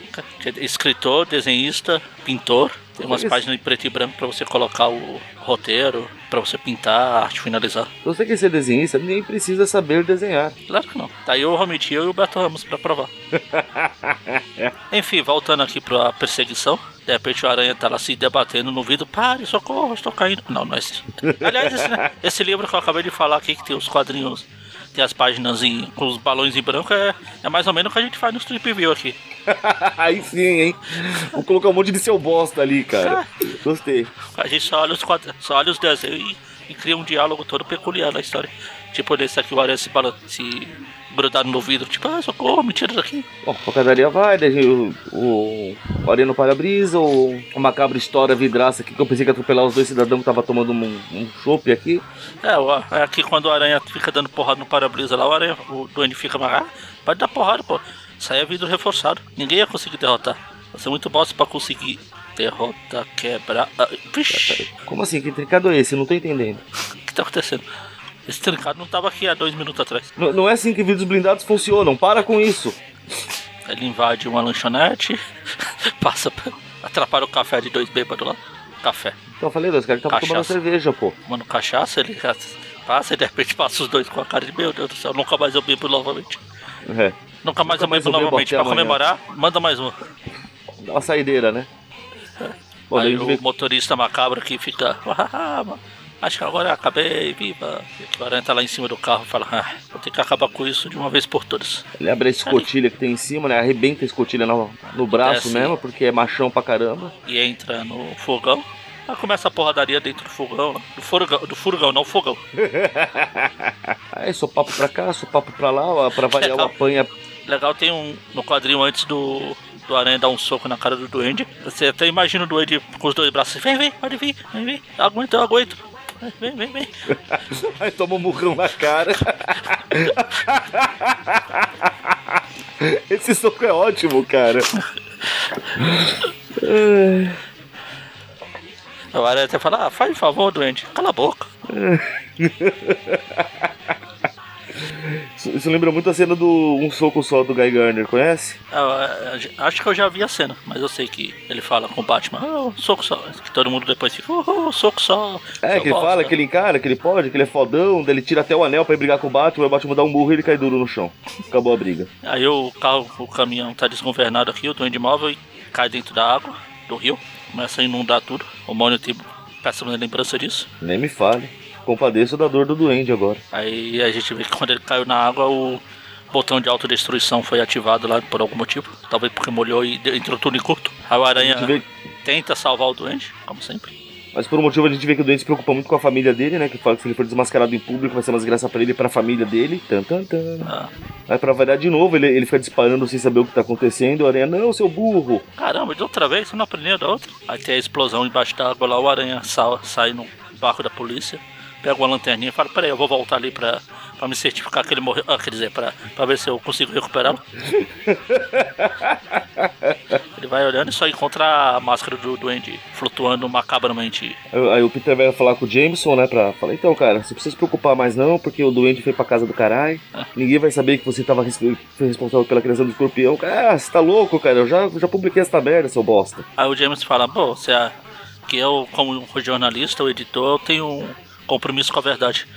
escritor, desenhista, pintor. Tem umas Isso. páginas em preto e branco pra você colocar o roteiro, pra você pintar, a arte finalizar. Se você quer ser desenhista, nem precisa saber desenhar. Claro que não. Tá aí o Romit e o Beto Ramos pra provar. Enfim, voltando aqui pra perseguição. De repente o Aranha tá lá se debatendo no vidro. Pare, socorro, estou caindo. Não, não é esse. Aliás, esse, esse livro que eu acabei de falar aqui, que tem os quadrinhos, tem as páginas em, com os balões em branco, é, é mais ou menos o que a gente faz no Strip View aqui. Aí sim, hein? Vou colocar um monte de seu bosta ali, cara. Gostei. A gente só olha os, quadrinhos, só olha os desenhos e, e cria um diálogo todo peculiar na história. Tipo nesse aqui, o Aranha se, se grudado no vidro. Tipo, ah, socorro, me tira daqui. Bom, a padaria vai, daí o, o, o Aranha no para-brisa, o, o macabro estoura a vidraça aqui, que eu pensei que ia atropelar os dois cidadãos que estavam tomando um, um chopp aqui. É, o- é aqui quando o aranha fica dando porrada no para-brisa lá, o aranha, o duende fica, mas ah, pode dar porrada, pô. É vidro reforçado. Ninguém ia conseguir derrotar. Você é muito bosta pra conseguir derrotar, quebrar. Ah, Como assim? Que trincado é esse? Não tô entendendo. o que tá acontecendo? Esse trincado não tava aqui há dois minutos atrás. N- não é assim que vidros blindados funcionam, para com isso. Ele invade uma lanchonete, passa, atrapalha o café de dois bêbados lá. Café. Então eu falei, os caras estavam tomando Cachaça. cerveja, pô. Tomando cachaça, ele passa e de repente passa os dois com a cara de meu Deus do céu, nunca mais eu bebo novamente. É, Nunca mais Nunca eu bebo novamente. Pra amanhã. comemorar, manda mais um. dá uma saideira, né? Bom, daí Aí o vê motorista macabro que fica. "Ah, mano, Acho que agora acabei, viva. E o aranha tá lá em cima do carro e fala: ah, vou ter que acabar com isso de uma vez por todas. Ele abre a escotilha que tem em cima, né? Arrebenta a escotilha no, no braço Desce. mesmo, porque é machão pra caramba. E entra no fogão. Aí começa a porradaria dentro do fogão, né? do furgão, do furgão, não fogão. Aí sou papo pra cá, sou papo pra lá, ó, pra variar o Legal. apanha. Legal, tem um no quadrinho antes do, do aranha dar um soco na cara do duende. Você até imagina o duende com os dois braços. Vem, vem, pode vir, vem, vem. Aguento, eu aguento. Vem, vem, vem. Aí toma um murrão na cara. Esse soco é ótimo, cara. Aranha até fala: ah, faz favor, duende, cala a boca. Isso, isso lembra muito a cena do Um Soco Só do Guy Garner, conhece? Ah, ah, acho que eu já vi a cena, mas eu sei que ele fala com o Batman, ah, soco só. Que todo mundo depois fica, oh, soco só. É, que ele bosta." fala que ele encara, que ele pode, que ele é fodão, daí ele tira até o anel pra ir brigar com o Batman, o Batman dá um murro e ele cai duro no chão. Acabou a briga. Aí o carro, o caminhão tá desgovernado aqui, o duende móvel e cai dentro da água do rio, começa a inundar tudo. O Mônio tem péssima lembrança disso. Nem me fale. Compadeço da dor do duende agora. Aí a gente vê que quando ele caiu na água, o botão de autodestruição foi ativado lá por algum motivo. Talvez porque molhou e entrou tudo em curto. Aí o aranha vê, tenta salvar o duende, como sempre. Mas por um motivo a gente vê que o Duende se preocupa muito com a família dele, né? Que fala que se ele for desmascarado em público vai ser uma desgraça pra ele e pra família dele. Tan, tan, tan. Ah, Aí pra variar de novo, ele, ele fica disparando sem saber o que tá acontecendo. O Aranha, não, seu burro. caramba, de outra vez, você não aprendeu da outra? Aí tem a explosão embaixo d'água lá, o aranha sa- sai no barco da polícia, pega uma lanterninha e fala, peraí, eu vou voltar ali pra, pra me certificar que ele morreu. Ah, quer dizer, pra, pra ver se eu consigo recuperá-lo. ele vai olhando e só encontra a máscara do duende flutuando macabramente. Aí, aí o Peter vai falar com o Jameson, né? Pra falar, então, cara, você precisa se preocupar mais não, porque o Duende foi pra casa do caralho. Ninguém vai saber que você tava responsável pela criação do escorpião. Ah, você tá louco, cara? Eu já, já publiquei essa merda, seu bosta. Aí o James fala, pô, você é, que eu, como jornalista, o editor, eu tenho compromisso com a verdade.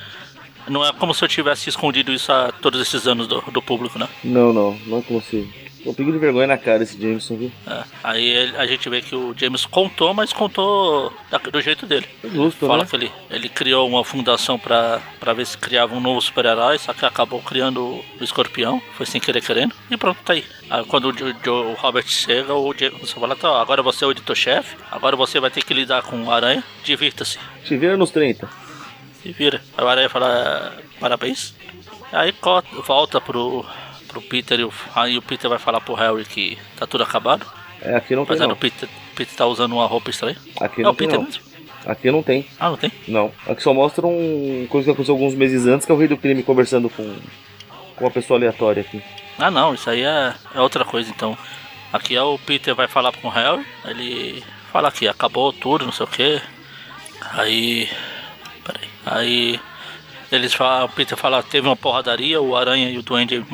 Não é como se eu tivesse escondido isso há todos esses anos do, do público, né? Não, não, não é você. Um pingo de vergonha na cara esse Jameson, viu? É, aí ele- a gente vê que o James contou, mas contou da- do jeito dele. É justo, Fala né? que ele, ele criou uma fundação pra, pra ver se criava um novo super-herói, só que acabou criando o, o escorpião, foi sem querer querendo, e pronto, tá aí. Aí quando o, Jo- o Robert chega, o James fala, tá, agora você é o editor-chefe, agora você vai ter que lidar com o aranha, divirta-se. Te vira nos 30. Se vira. O aranha fala, parabéns. Aí volta pro, pro Peter e o, aí o Peter vai falar pro Harry que tá tudo acabado. É, aqui não tem Apesar não. do Peter, Peter tá usando uma roupa estranha. Aqui é não o tem não. Aqui não tem. Ah, não tem? Não. Aqui só mostra um coisa que aconteceu alguns meses antes, que é o rei do crime conversando com, com uma pessoa aleatória aqui. Ah não, isso aí é, é outra coisa então. Aqui é o Peter vai falar com o Harry, ele fala que acabou tudo, não sei o que. Aí. Aí eles falam, o Peter fala, teve uma porradaria, o Aranha e o Duende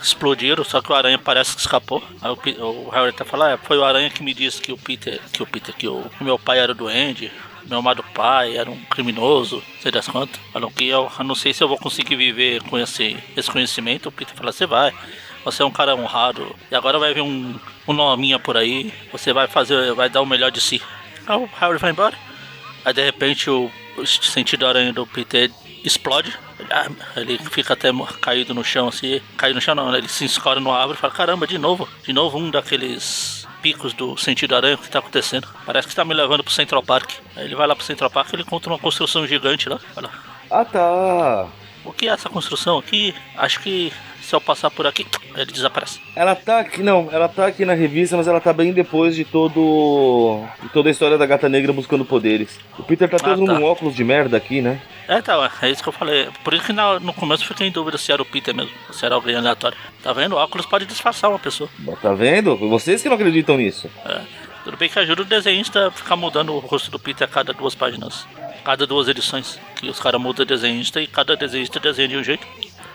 explodiram, só que o Aranha parece que escapou. Aí o, o Harry até fala, é, foi o Aranha que me disse que o Peter, que o Peter, que o, que meu pai era o Duende, meu amado pai era um criminoso, sei das quantas. Falam que eu, eu não sei se eu vou conseguir viver com esse, esse conhecimento. O Peter fala, você vai. Você é um cara honrado. E agora vai vir um, um nominha por aí. Você vai fazer, vai dar o melhor de si. Aí o Harry vai embora. Aí de repente o sentido aranha do Peter explode. Ah, Ele fica até caído no chão assim. Caiu no chão não, né? ele se escora no árvore e fala, caramba, de novo. De novo um daqueles picos do sentido aranha, o que tá acontecendo? Parece que tá me levando pro Central Park. Aí ele vai lá pro Central Park e ele encontra uma construção gigante lá. Olha. Ah, tá. O que é essa construção aqui? Acho que se eu passar por aqui, ele desaparece. Ela tá aqui, não, ela tá aqui na revista, mas ela tá bem depois de todo. de toda a história da gata negra buscando poderes. O Peter tá Ah, todo tá. num óculos de merda aqui, né? É, tá, é isso que eu falei. Por isso que na- no começo eu fiquei em dúvida se era o Peter mesmo, se era alguém aleatório. Tá vendo? O óculos pode disfarçar uma pessoa. Tá vendo? Vocês que não acreditam nisso. É. Tudo bem que ajuda o desenhista a ficar mudando o rosto do Peter a cada duas páginas. Cada duas edições. Que os caras mudam o desenhista e cada desenhista desenha de um jeito.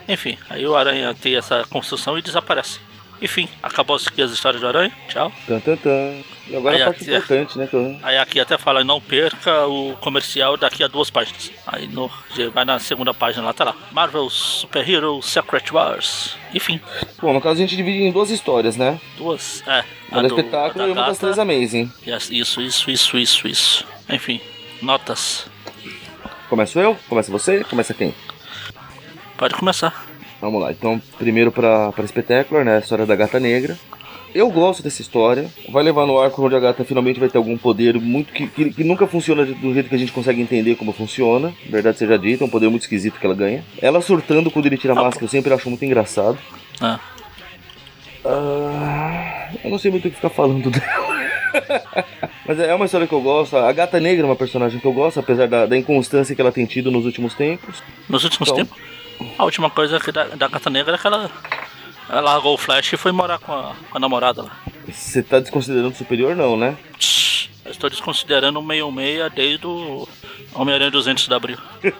Enfim, aí o Aranha tem essa construção e desaparece. Enfim, acabou aqui as histórias do Aranha. Tchau. Tan, tan, tan. E agora Aí, a parte aqui, é. importante, né? eu- Aí aqui até fala, não perca o comercial daqui a duas páginas. Aí no, vai na segunda página lá, tá lá. Marvel Super Hero Secret Wars. Enfim, Bom, no caso a gente divide em duas histórias, né? duas. É. Uma do espetáculo e uma das três Amazing. Yes, Isso, isso, isso, isso, isso. Enfim, notas. Começo eu? Começa você? Começa quem? Pode começar. Vamos lá, então primeiro pra, pra Spectacular, né? A história da gata negra. Eu gosto dessa história. Vai levar no arco onde a gata finalmente vai ter algum poder muito que, que, que nunca funciona do jeito que a gente consegue entender como funciona. Verdade seja dita, é um poder muito esquisito que ela ganha. Ela surtando quando ele tira a Ah, máscara, eu sempre acho muito engraçado. Ah, Ah, eu não sei muito o que ficar falando dela. Mas é uma história que eu gosto. A Gata Negra é uma personagem que eu gosto, apesar da, da inconstância que ela tem tido nos últimos tempos. nos últimos Então. tempos, a última coisa da, da Gata Negra é que ela, ela largou o Flash e foi morar com a, com a namorada lá. Você tá desconsiderando superior, não, né? Eu estou desconsiderando o meio meia desde o Homem-Aranha 200 de abril.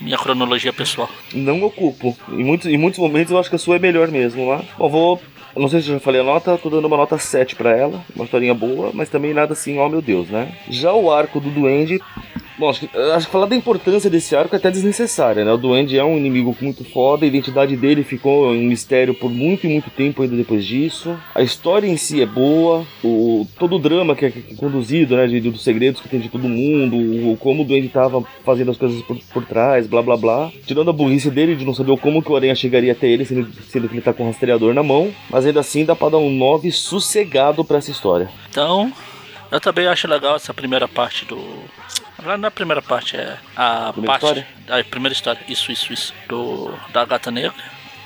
Minha cronologia pessoal. Não ocupo. Em muitos, em muitos momentos eu acho que a sua é melhor mesmo, lá. Bom, vou. Não sei se eu já falei a nota, tô dando uma nota 7 pra ela. Uma historinha boa, mas também nada assim, ó meu Deus, né? Já o arco do Duende. Bom, acho que, falar da importância desse arco é até desnecessária, né? O Duende é um inimigo muito foda, a identidade dele ficou um mistério por muito e muito tempo ainda depois disso. A história em si é boa, o, todo o drama que é, que é conduzido, né? De, dos segredos que tem de todo mundo, o, como o Duende tava fazendo as coisas por, por trás, blá blá blá. Tirando a burrice dele de não saber como que o Aranha chegaria até ele, sendo, sendo que ele tá com o rastreador na mão. Mas ainda assim dá pra dar um 9 sossegado pra essa história. Então, Eu também acho legal essa primeira parte do. Não é a primeira parte, é a Primeira parte. história? A primeira história, isso, isso, isso. Do, da gata negra.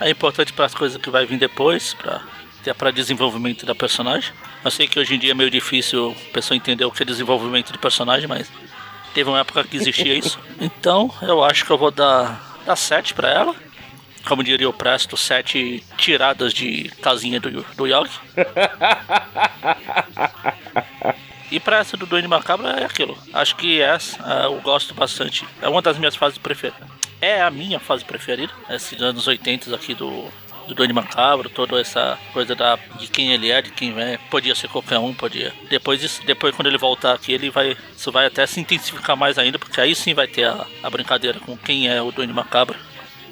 É importante para as coisas que vai vir depois, para até para desenvolvimento da personagem. Eu sei que hoje em dia é meio difícil a pessoa entender o que é desenvolvimento de personagem, mas teve uma época que existia isso. Então eu acho que eu vou dar, dar 7 para ela. Como diria o Presto, 7 tiradas de casinha do, do Yogi. E pra essa do Duende Macabro é aquilo. Acho que essa ah, eu gosto bastante. É uma das minhas fases preferidas. É a minha fase preferida. Esses anos 80 aqui do, do Duende Macabro, toda essa coisa da, de quem ele é, de quem é. Podia ser qualquer um, podia. Depois, disso- depois quando ele voltar aqui, ele vai. Isso vai até se intensificar mais ainda, porque aí sim vai ter a, a brincadeira com quem é o Duende Macabro.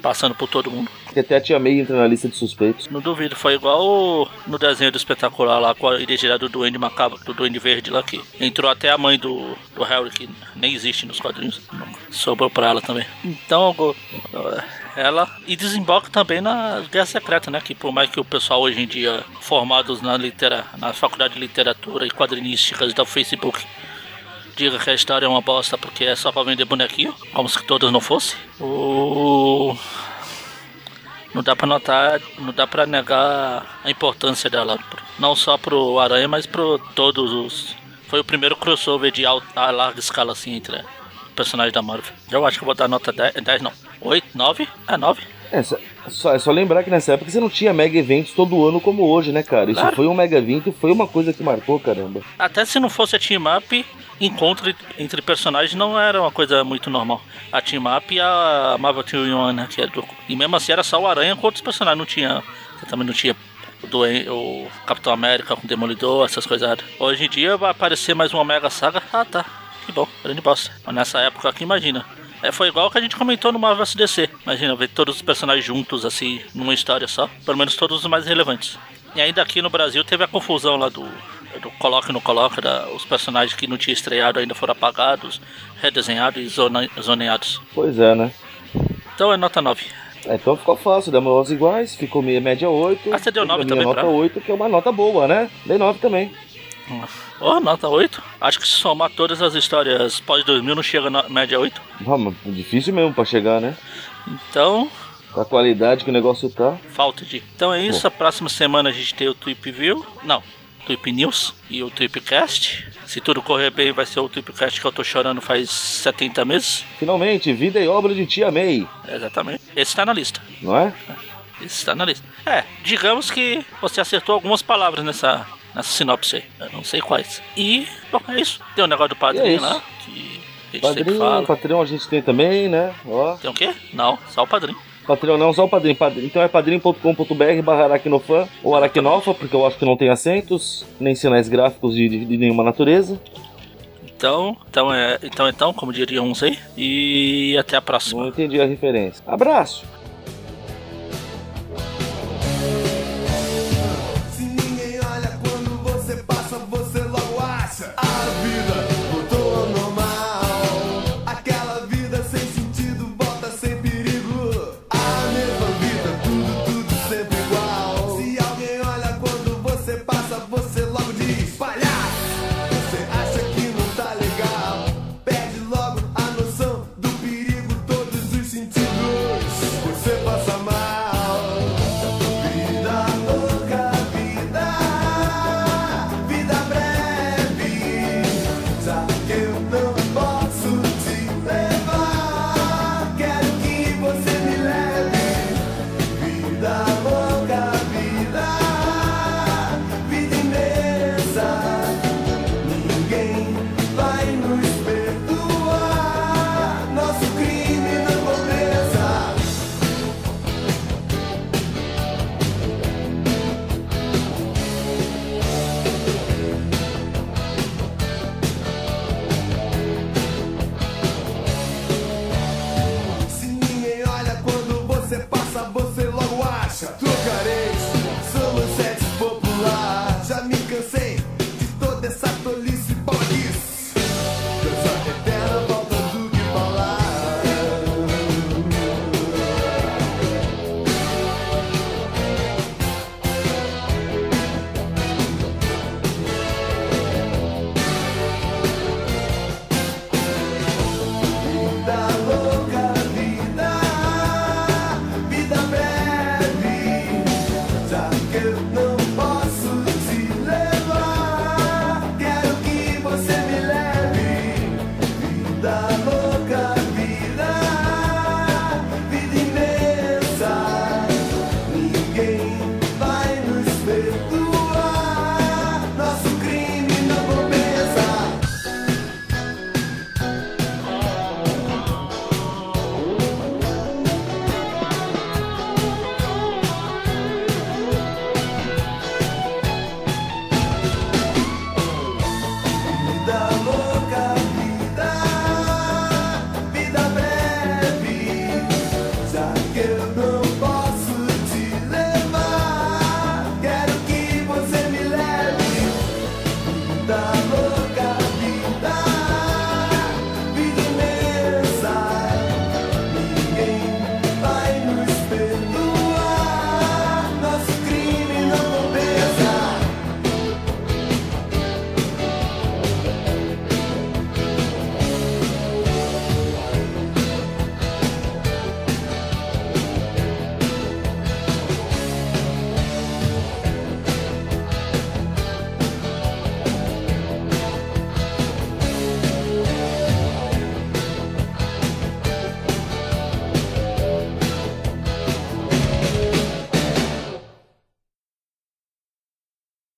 Passando por todo mundo. Que até a tia May entra na lista de suspeitos. Não duvido, foi igual no desenho do espetacular lá com a identidade do Duende Macabro, do Duende Verde lá que entrou até a mãe do, do Harry, que nem existe nos quadrinhos. Sobrou pra ela também. Então, ela. E desemboca também na Guerra Secreta, né? Que por mais que o pessoal hoje em dia, formados na, litera, na faculdade de literatura e quadrinísticas do Facebook, diga que a história é uma bosta porque é só pra vender bonequinho, como se todos não fossem. O. Não dá pra notar, não dá pra negar a importância dela, não só pro Aranha, mas pro todos os. Foi o primeiro crossover de alta, a larga escala assim entre personagens da Marvel. Eu acho que eu vou dar nota 10, 10 não, 8, 9? É 9. É só, só- é só lembrar que nessa época você não tinha mega eventos todo ano como hoje, né, cara? Isso Claro. foi um mega evento e foi uma coisa que marcou, caramba. Até se não fosse a Team Up, encontro entre personagens não era uma coisa muito normal. A Team Up e a Marvel Team One, né? Que é do... E mesmo assim era só o Aranha com outros personagens, não tinha. Também não tinha o, Duen- o Capitão América com o Demolidor, essas coisas. Hoje em dia vai aparecer mais uma Mega Saga. Ah tá, que bom, grande bosta. Mas nessa época aqui, imagina. É, foi igual que a gente comentou no Marvel SDC. Imagina ver todos os personagens juntos, assim, numa história só. Pelo menos todos os mais relevantes. E ainda aqui no Brasil teve a confusão lá do, do coloca e não coloca. Da, os personagens que não tinham estreado ainda foram apagados, redesenhados e zona, zoneados. Pois é, né? Então é nota 9. É, então ficou fácil, demos iguais, ficou meia média 8. Ah, você deu A nove minha também nota pra- 8, que é uma nota boa, né? Dei 9 também. Oh, nota 8. Acho que se somar todas as histórias pós-2000 não chega na média 8. Vamos, difícil mesmo pra chegar, né? Então, Com a qualidade que o negócio tá. falta de. Então é isso. A próxima semana a gente tem o Tweep View. Não, Tweep News e o Tweepcast. Se tudo correr bem, vai ser o Tweepcast que eu tô chorando faz 70 meses. Finalmente, vida e obra de Tia May, Exatamente. Esse tá na lista. não é? Esse está na lista. É, digamos que você acertou algumas palavras nessa, nessa sinopse aí. Eu não sei quais. E, bom, é isso. Tem o negócio do é padrinho isso. lá, que a gente sempre Padrinho, fala. Patreon a gente tem também, né? Ó. Tem o quê? Não, só o padrinho. Patreon não, só o padrinho. padrinho. Então é padrinho.com.br barra aracnofan ou aracnofa, porque eu acho que não tem acentos, nem sinais gráficos de, de- de nenhuma natureza. Então, então, é, então, então, como diriam uns aí. E até a próxima. Não entendi a referência. Abraço! Legal? da